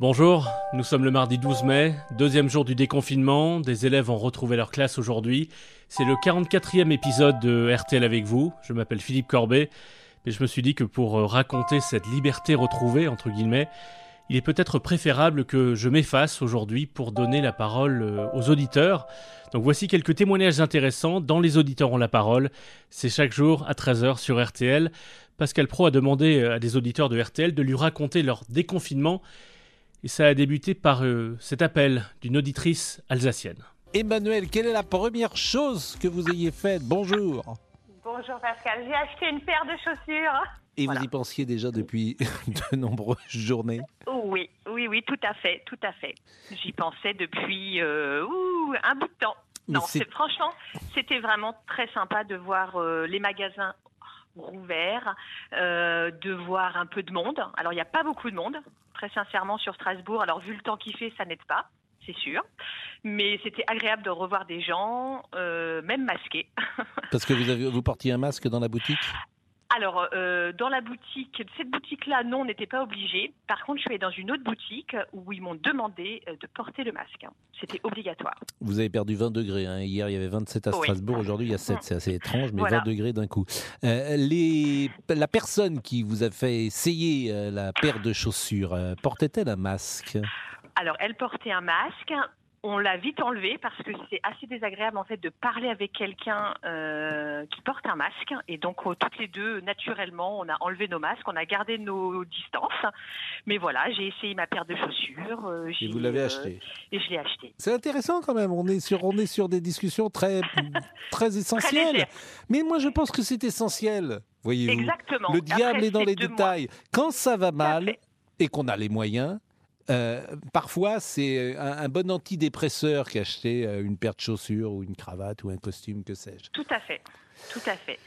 Bonjour, nous sommes le mardi 12 mai, deuxième jour du déconfinement, des élèves ont retrouvé leur classe aujourd'hui. C'est le 44e épisode de RTL avec vous, je m'appelle Philippe Corbet, mais je me suis dit que pour euh, raconter cette liberté retrouvée, entre guillemets, il est peut-être préférable que je m'efface aujourd'hui pour donner la parole euh, aux auditeurs. Donc voici quelques témoignages intéressants dans Les auditeurs ont la parole. C'est chaque jour à 13h sur RTL. Pascal Pro a demandé euh, à des auditeurs de RTL de lui raconter leur déconfinement et ça a débuté par euh, cet appel d'une auditrice alsacienne. Emmanuel, quelle est la première chose que vous ayez faite? Bonjour. Bonjour Pascal, j'ai acheté une paire de chaussures. Et vous y pensiez déjà depuis de nombreuses journées? Oui, oui, oui, tout à fait, tout à fait. J'y pensais depuis euh, un bout de temps. non, franchement, c'était vraiment très sympa de voir euh, les magasins rouverts, de voir un peu de monde. Alors, il n'y a pas beaucoup de monde, très sincèrement sur Strasbourg. Alors vu le temps qu'il fait, ça n'aide pas, c'est sûr. Mais c'était agréable de revoir des gens, euh, même masqués. Parce que vous, avez, vous portiez un masque dans la boutique? Alors, euh, dans la boutique, cette boutique-là, non, on n'était pas obligé. Par contre, je suis allée dans une autre boutique où ils m'ont demandé euh, de porter le masque. C'était obligatoire. Vous avez perdu 20 degrés. Hein. Hier, il y avait 27 à Strasbourg. Aujourd'hui, il y a 7. C'est assez étrange, mais 20 degrés d'un coup. Euh, les... La personne qui vous a fait essayer la paire de chaussures, portait-elle un masque? Alors, elle portait un masque, on l'a vite enlevé parce que c'est assez désagréable en fait de parler avec quelqu'un euh, qui porte un masque et donc euh, toutes les deux naturellement on a enlevé nos masques, on a gardé nos distances. Mais voilà, j'ai essayé ma paire de chaussures. Euh, et vous l'avez acheté. Et je l'ai acheté. C'est intéressant quand même. On est sur on est sur des discussions très très essentielles. Mais moi je pense que c'est essentiel. Voyez-vous. Exactement. Le diable est dans les détails. Quand ça va mal et qu'on a les moyens, euh, parfois, c'est un, bon antidépresseur qu'acheter euh, une paire de chaussures ou une cravate ou un costume, que sais-je. Tout à fait, tout à fait.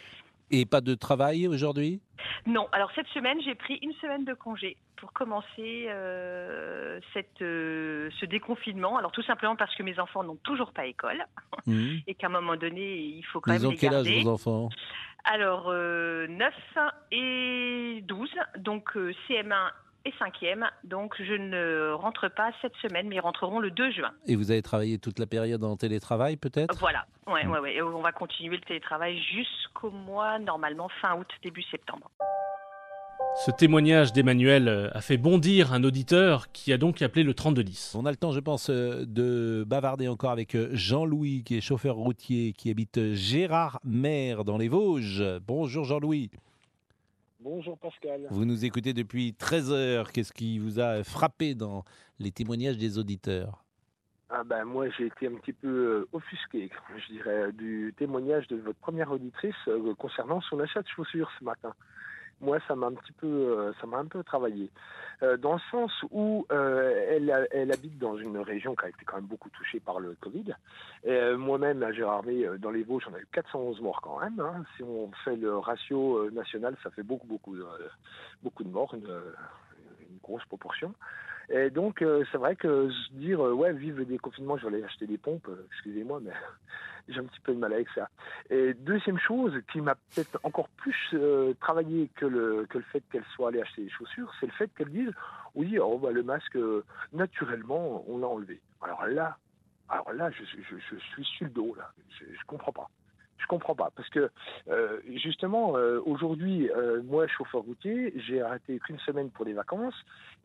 Et pas de travail aujourd'hui? Non. Alors cette semaine, j'ai pris une semaine de congé pour commencer euh, cette, ce déconfinement. Alors tout simplement parce que mes enfants n'ont toujours pas école mmh. et qu'à un moment donné, il faut quand même les quel âge vos enfants? Alors 9 et 12, donc CM1 et cinquième. Donc je ne rentre pas cette semaine, mais ils rentreront le 2 juin. Et vous avez travaillé toute la période en télétravail peut-être? Voilà, ouais, ouais, ouais. on va continuer le télétravail jusqu'au mois, normalement fin août, début septembre. Ce témoignage d'Emmanuel euh, a fait bondir un auditeur qui a donc appelé le 3210. On a le temps, je pense, euh, de bavarder encore avec euh, Jean-Louis, qui est chauffeur routier, qui habite Gérard-Mer dans les Vosges. Bonjour Jean-Louis. Bonjour Pascal. Vous nous écoutez depuis 13 heures. Qu'est-ce qui vous a frappé dans les témoignages des auditeurs? Ah ben moi j'ai été un petit peu euh, offusqué, je dirais, du témoignage de votre première auditrice euh, concernant son achat de chaussures ce matin moi, ça m'a un petit peu, euh, ça m'a un peu travaillé, euh, dans le sens où euh, elle, elle, habite dans une région qui a été quand même beaucoup touchée par le Covid. Moi-même, à Gérardmer, dans les Vosges, on a eu 411 morts quand même. Hein. Si on fait le ratio national, ça fait beaucoup, beaucoup, beaucoup de morts, une grosse proportion. Et donc, c'est vrai que se dire, ouais, vive le déconfinement, je vais aller acheter des pompes, excusez-moi, mais j'ai un petit peu de mal avec ça. Et deuxième chose qui m'a peut-être encore plus euh, travaillé que le, que le fait qu'elle soit allée acheter des chaussures, c'est le fait qu'elle dise oui, oh, bah, le masque, euh, naturellement, on l'a enlevé. Alors là, alors là, je suis sur le dos, là. Je, je comprends pas. Je comprends pas parce que euh, justement euh, aujourd'hui, euh, moi chauffeur routier, j'ai arrêté qu'une semaine pour les vacances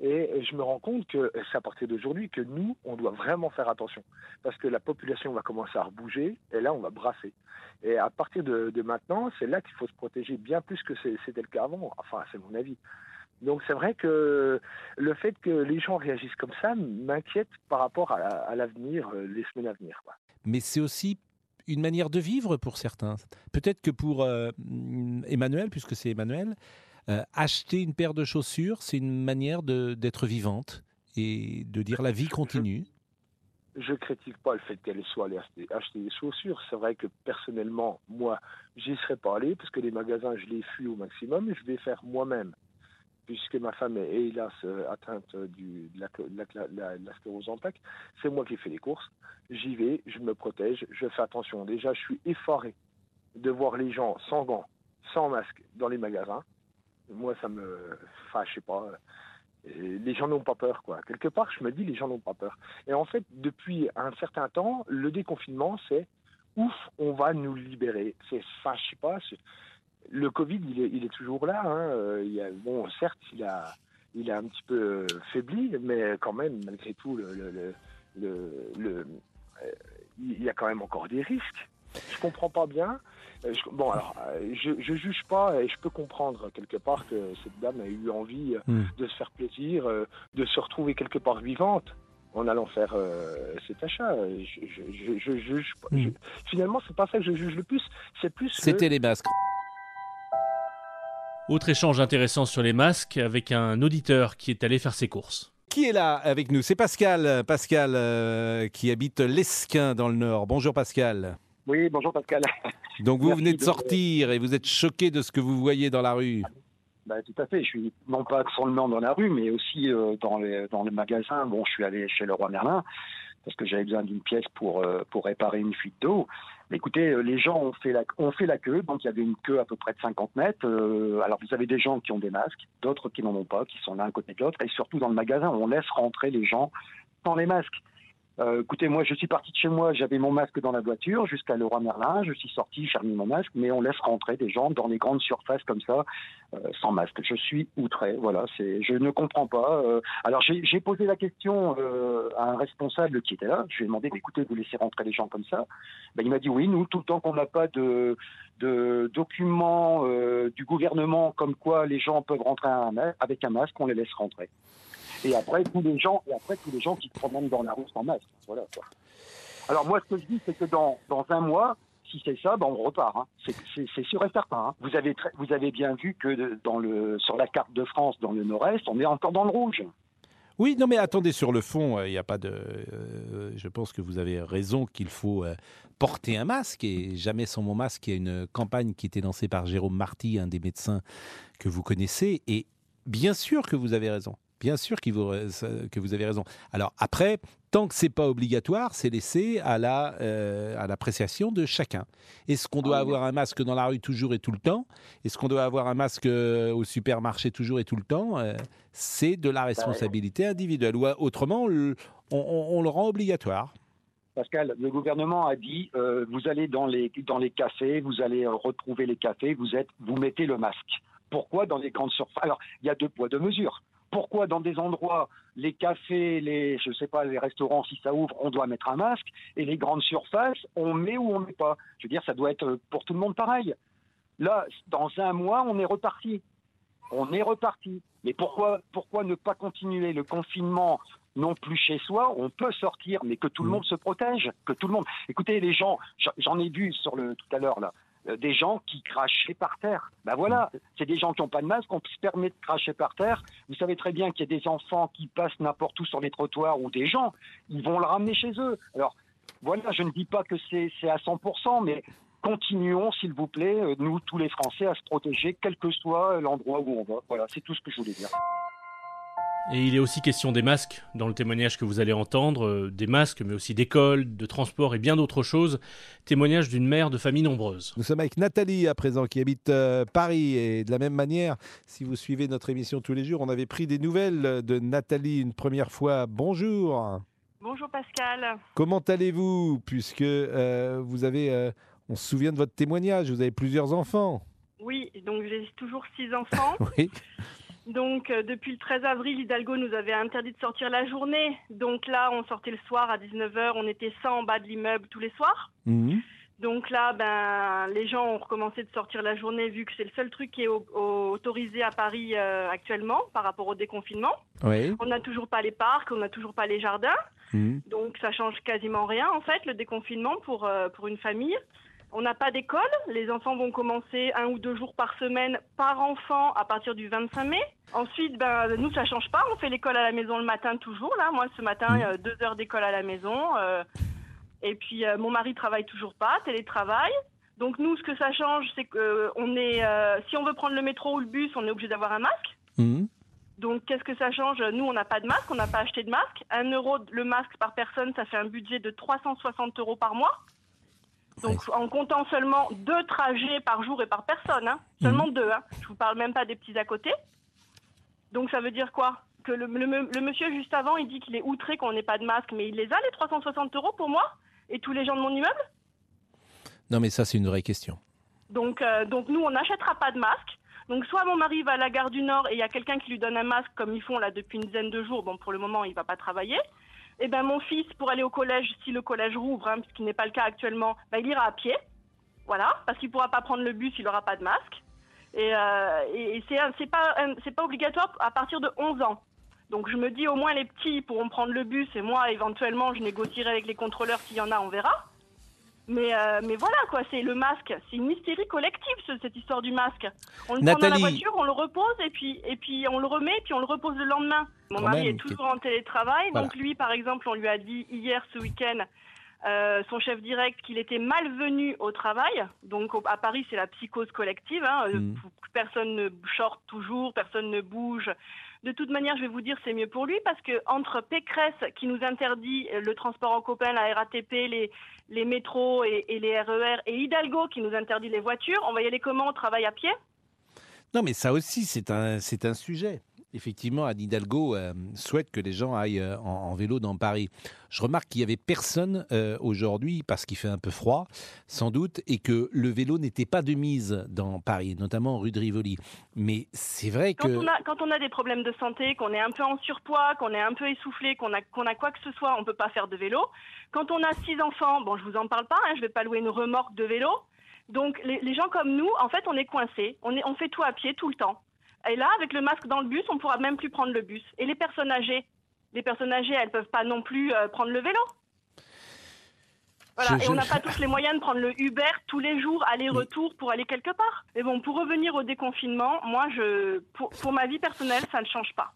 et je me rends compte que c'est à partir d'aujourd'hui que nous, on doit vraiment faire attention parce que la population va commencer à rebouger et là on va brasser. Et à partir de, maintenant, c'est là qu'il faut se protéger bien plus que c'était le cas avant. Enfin, c'est mon avis. Donc c'est vrai que le fait que les gens réagissent comme ça m'inquiète par rapport à, l'avenir, les semaines à venir. Mais c'est aussi une manière de vivre pour certains. Peut-être que pour euh, Emmanuel, puisque c'est Emmanuel, euh, acheter une paire de chaussures, c'est une manière d'être vivante et de dire la vie continue. Je ne critique pas le fait qu'elle soit allée acheter, des chaussures. C'est vrai que personnellement, moi, j'y serais pas allé parce que les magasins, je les fuis au maximum. Je vais faire moi-même puisque ma femme est hélas euh, atteinte de, la, sclérose en plaques, c'est moi qui fais les courses. J'y vais, je me protège, je fais attention. Déjà, je suis effaré de voir les gens sans gants, sans masque dans les magasins. Moi, ça me. Enfin, je sais pas. les gens n'ont pas peur, quoi. Quelque part, je me dis, les gens n'ont pas peur. Et en fait, depuis un certain temps, le déconfinement, c'est ouf, on va nous libérer. C'est, enfin, je sais pas, le Covid, il est, il est toujours là. Hein. Il y a, bon, certes, il a, il a un petit peu faibli, mais quand même, malgré tout, le, le, le, le euh, il y a quand même encore des risques. Je comprends pas bien. Euh, bon, alors, euh, je, je juge pas et je peux comprendre quelque part que cette dame a eu envie hmm. de se faire plaisir, de se retrouver quelque part vivante en allant faire cet achat. Je, je. Hmm. finalement, c'est pas ça que je juge le plus. C'est plus. C'était les masques. Autre échange intéressant sur les masques avec un auditeur qui est allé faire ses courses. Qui est là avec nous? C'est Pascal, Pascal euh, qui habite l'Esquin dans le Nord. Bonjour Pascal. Oui, bonjour Pascal. Donc vous venez de sortir et vous êtes choqué de ce que vous voyez dans la rue. Bah, tout à fait. Je suis non pas seulement dans la rue, mais aussi euh, dans, les, dans les magasins. Bon, je suis allé chez le roi Merlin parce que j'avais besoin d'une pièce pour, euh, réparer une fuite d'eau. Écoutez, euh, les gens ont fait, la, queue, donc il y avait une queue à peu près de 50 mètres. Euh, alors vous avez des gens qui ont des masques, d'autres qui n'en ont pas, qui sont l'un côté de l'autre, et surtout dans le magasin, on laisse rentrer les gens sans les masques. Euh, écoutez, moi, je suis parti de chez moi, j'avais mon masque dans la voiture jusqu'à Leroy Merlin. Je suis sorti, j'ai remis mon masque, mais on laisse rentrer des gens dans les grandes surfaces comme ça, euh, sans masque. Je suis outré. Voilà, c'est, je ne comprends pas. Euh, alors, j'ai posé la question à un responsable qui était là. Je lui ai demandé, écoutez, vous laissez rentrer les gens comme ça ben, Il m'a dit oui, nous, tout le temps qu'on n'a pas de, de documents du gouvernement comme quoi les gens peuvent rentrer avec un masque, on les laisse rentrer. Et après, tous les gens, et après, tous les gens qui se promènent dans la rue sans masque. Voilà, Alors, moi, ce que je dis, c'est que dans, dans un mois, si c'est ça, ben on repart. Hein. C'est sûr et certain. Hein. Vous, avez vous avez bien vu que dans le, sur la carte de France, dans le nord-est, on est encore dans le rouge. Oui, non, mais attendez, sur le fond, euh, il n'y a pas de. Euh, je pense que vous avez raison qu'il faut euh, porter un masque et jamais sans mon masque. Il y a une campagne qui était lancée par Jérôme Marty, un des médecins que vous connaissez, et bien sûr que vous avez raison. Bien sûr que vous avez raison. Alors après, tant que c'est pas obligatoire, c'est laissé à la euh, à l'appréciation de chacun. Est-ce qu'on doit ah avoir un masque dans la rue toujours et tout le temps? Est-ce qu'on doit avoir un masque euh, au supermarché toujours et tout le temps? Euh, C'est de la bah, responsabilité individuelle. Ou autrement, on, le rend obligatoire. Pascal, le gouvernement a dit vous allez dans les dans les cafés, vous allez retrouver les cafés, vous êtes vous mettez le masque. Pourquoi dans les grandes surfaces? Alors, il y a deux poids deux mesures pourquoi dans des endroits, les cafés, les, je sais pas, les restaurants, si ça ouvre, on doit mettre un masque, et les grandes surfaces, on met ou on met pas. Je veux dire, ça doit être pour tout le monde pareil. Là, dans un mois, on est reparti. On est reparti. Mais pourquoi, pourquoi ne pas continuer le confinement non plus chez soi, on peut sortir, mais que tout le mmh. monde se protège, que tout le monde. Écoutez, les gens, j'en ai vu sur le tout à l'heure là, des gens qui crachaient par terre. Ben voilà, c'est des gens qui n'ont pas de masque, on se permet de cracher par terre. Vous savez très bien qu'il y a des enfants qui passent n'importe où sur les trottoirs ou des gens, ils vont le ramener chez eux. Alors voilà, je ne dis pas que c'est à 100%, mais continuons, s'il vous plaît, euh, nous, tous les Français, à se protéger, quel que soit l'endroit où on va. Voilà, c'est tout ce que je voulais dire. Et il est aussi question des masques dans le témoignage que vous allez entendre, euh, des masques, mais aussi d'écoles, de transport et bien d'autres choses. Témoignage d'une mère de famille nombreuse. Nous sommes avec Nathalie à présent qui habite euh, Paris et de la même manière, si vous suivez notre émission tous les jours, on avait pris des nouvelles de Nathalie une première fois. Bonjour. Bonjour Pascal. Comment allez-vous? Puisque euh, vous avez, on se souvient de votre témoignage, vous avez plusieurs enfants. Oui, donc j'ai toujours six enfants. oui. Donc, euh, depuis le 13 avril, Hidalgo nous avait interdit de sortir la journée. Donc là, on sortait le soir à 19h, on était 100 en bas de l'immeuble tous les soirs. Mhm. Donc là, ben, les gens ont recommencé de sortir la journée vu que c'est le seul truc qui est autorisé à Paris euh, actuellement par rapport au déconfinement. Oui. On n'a toujours pas les parcs, on n'a toujours pas les jardins. Mhm. Donc ça change quasiment rien en fait, le déconfinement pour, euh, pour une famille. On n'a pas d'école. Les enfants vont commencer un ou deux jours par semaine par enfant à partir du 25 mai. Ensuite, ben, nous, ça change pas. On fait l'école à la maison le matin toujours. Là, moi, ce matin, mmh. deux heures d'école à la maison. Euh, et puis, euh, mon mari travaille toujours pas, télétravail. Donc, nous, ce que ça change, c'est que on est, euh, si on veut prendre le métro ou le bus, on est obligé d'avoir un masque. Mmh. Donc, qu'est-ce que ça change? Nous, on n'a pas de masque, on n'a pas acheté de masque. Un euro le masque par personne, ça fait un budget de 360 euros par mois. Donc en comptant seulement deux trajets par jour et par personne, hein. seulement mhm. deux. Hein. Je vous parle même pas des petits à côté. Donc ça veut dire quoi? Que le, monsieur juste avant, il dit qu'il est outré qu'on n'ait pas de masque, mais il les a les 360 euros pour moi et tous les gens de mon immeuble? Non, mais ça, c'est une vraie question. Donc, euh, donc nous, on n'achètera pas de masque. Donc soit mon mari va à la gare du Nord et il y a quelqu'un qui lui donne un masque comme ils font là depuis une dizaine de jours. Bon, pour le moment, il va pas travailler. Et eh ben mon fils, pour aller au collège, si le collège rouvre, hein, qui n'est pas le cas actuellement, ben, il ira à pied. Voilà, parce qu'il pourra pas prendre le bus, il n'aura pas de masque. Et, euh, et pas c'est pas obligatoire à partir de 11 ans. Donc je me dis au moins les petits pourront prendre le bus et moi éventuellement je négocierai avec les contrôleurs s'il y en a, on verra. Mais, euh, mais voilà, quoi, c'est le masque. C'est une hystérie collective, cette histoire du masque. On le prend dans la voiture, on le repose, et puis, et puis on le remet, et puis on le repose le lendemain. Mon mari est toujours en télétravail, donc lui, par exemple, on lui a dit hier, ce week-end, euh, son chef direct qu'il était malvenu au travail. Donc à Paris, c'est la psychose collective. Hein. Mm. Personne ne short toujours, personne ne bouge. De toute manière, je vais vous dire, c'est mieux pour lui parce que entre Pécresse qui nous interdit le transport en copain, la RATP, les, métros et, les RER, e et Hidalgo qui nous interdit les voitures, on va y aller comment? On travaille à pied? Non, mais ça aussi, c'est un sujet effectivement, Anne Hidalgo euh, souhaite que les gens aillent euh, en, vélo dans Paris. Je remarque qu'il y avait personne euh, aujourd'hui, parce qu'il fait un peu froid, sans doute, et que le vélo n'était pas de mise dans Paris, notamment rue de Rivoli. Mais c'est vrai que... Quand on, a, des problèmes de santé, qu'on est un peu en surpoids, qu'on est un peu essoufflé, qu'on a, qu'on a quoi que ce soit, on ne peut pas faire de vélo. Quand on a six enfants, bon, je vous en parle pas, hein, je vais pas louer une remorque de vélo. Donc les, gens comme nous, en fait, on est coincés, on, est, on fait tout à pied tout le temps. Et là, avec le masque dans le bus, on pourra même plus prendre le bus. Et les personnes âgées, les personnes âgées, elles peuvent pas non plus euh, prendre le vélo. Voilà, et on n'a pas tous les moyens de prendre le Uber tous les jours, aller-retour pour aller quelque part. Mais bon, pour revenir au déconfinement, moi, je, pour, ma vie personnelle, ça ne change pas.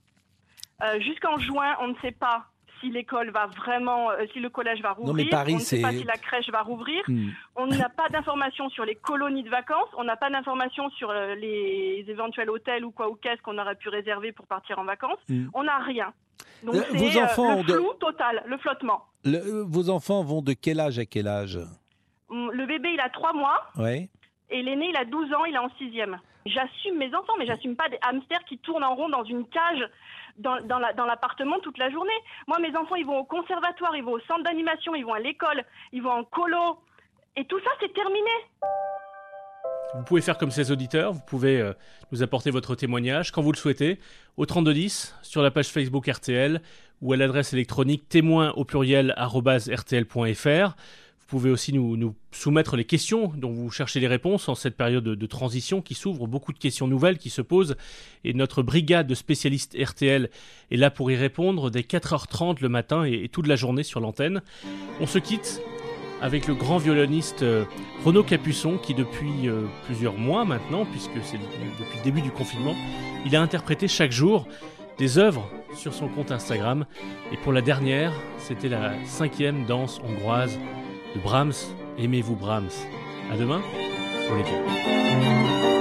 Euh, jusqu'en juin, on ne sait pas si l'école va vraiment, euh, si le collège va rouvrir. on ne sait pas si la crèche va rouvrir. Hmm. On n'a pas d'informations sur les colonies de vacances. On n'a pas d'informations sur euh, les éventuels hôtels ou quoi ou qu'est-ce qu'on aurait pu réserver pour partir en vacances. Hmm. On n'a rien. Donc c'est vos enfants le flou total, le flottement. vos enfants vont de quel âge à quel âge? Le bébé, il a 3 mois. Et l'aîné, il a 12 ans, il est en sixième. J'assume mes enfants, mais j'assume pas des hamsters qui tournent en rond dans une cage dans, dans l'appartement toute la journée. Moi, mes enfants, ils vont au conservatoire, ils vont au centre d'animation, ils vont à l'école, ils vont en colo. Et tout ça, c'est terminé. Vous pouvez faire comme ces auditeurs, vous pouvez euh, nous apporter votre témoignage quand vous le souhaitez au 3210 sur la page Facebook RTL ou à l'adresse électronique témoin au pluriel rtl.fr. Vous pouvez aussi nous, soumettre les questions dont vous cherchez les réponses en cette période de, transition qui s'ouvre, beaucoup de questions nouvelles qui se posent et notre brigade de spécialistes RTL est là pour y répondre dès 4h30 le matin et, toute la journée sur l'antenne. On se quitte avec le grand violoniste euh, Renaud Capuçon qui depuis euh, plusieurs mois maintenant, puisque c'est depuis le début du confinement, il a interprété chaque jour des œuvres sur son compte Instagram. Et pour la dernière, c'était la cinquième danse hongroise de Brahms. Aimez-vous Brahms? À demain pour l'été.